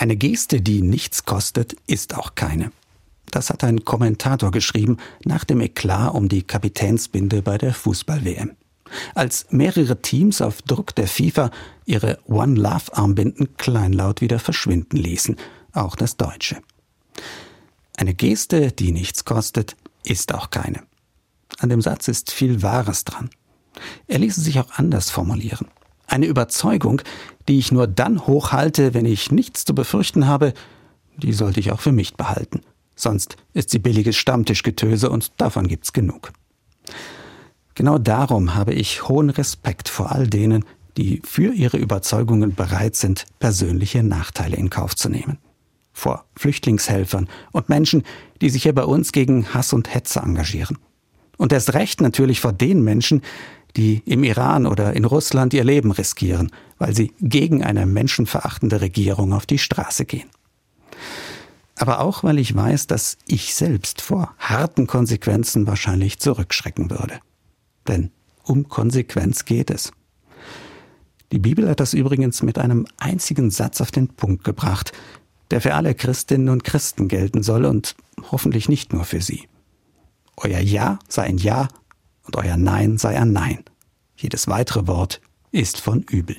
Eine Geste, die nichts kostet, ist auch keine. Das hat ein Kommentator geschrieben nach dem Eklat um die Kapitänsbinde bei der Fußball-WM. Als mehrere Teams auf Druck der FIFA ihre One Love Armbinden kleinlaut wieder verschwinden ließen, auch das deutsche. Eine Geste, die nichts kostet, ist auch keine. An dem Satz ist viel Wahres dran. Er ließe sich auch anders formulieren. Eine Überzeugung, die ich nur dann hochhalte, wenn ich nichts zu befürchten habe, die sollte ich auch für mich behalten. Sonst ist sie billiges Stammtischgetöse und davon gibt's genug. Genau darum habe ich hohen Respekt vor all denen, die für ihre Überzeugungen bereit sind, persönliche Nachteile in Kauf zu nehmen. Vor Flüchtlingshelfern und Menschen, die sich hier bei uns gegen Hass und Hetze engagieren. Und erst recht natürlich vor den Menschen, die im Iran oder in Russland ihr Leben riskieren, weil sie gegen eine menschenverachtende Regierung auf die Straße gehen. Aber auch, weil ich weiß, dass ich selbst vor harten Konsequenzen wahrscheinlich zurückschrecken würde. Denn um Konsequenz geht es. Die Bibel hat das übrigens mit einem einzigen Satz auf den Punkt gebracht, der für alle Christinnen und Christen gelten soll und hoffentlich nicht nur für sie. Euer Ja sei ein Ja und euer Nein sei ein Nein. Jedes weitere Wort ist von übel.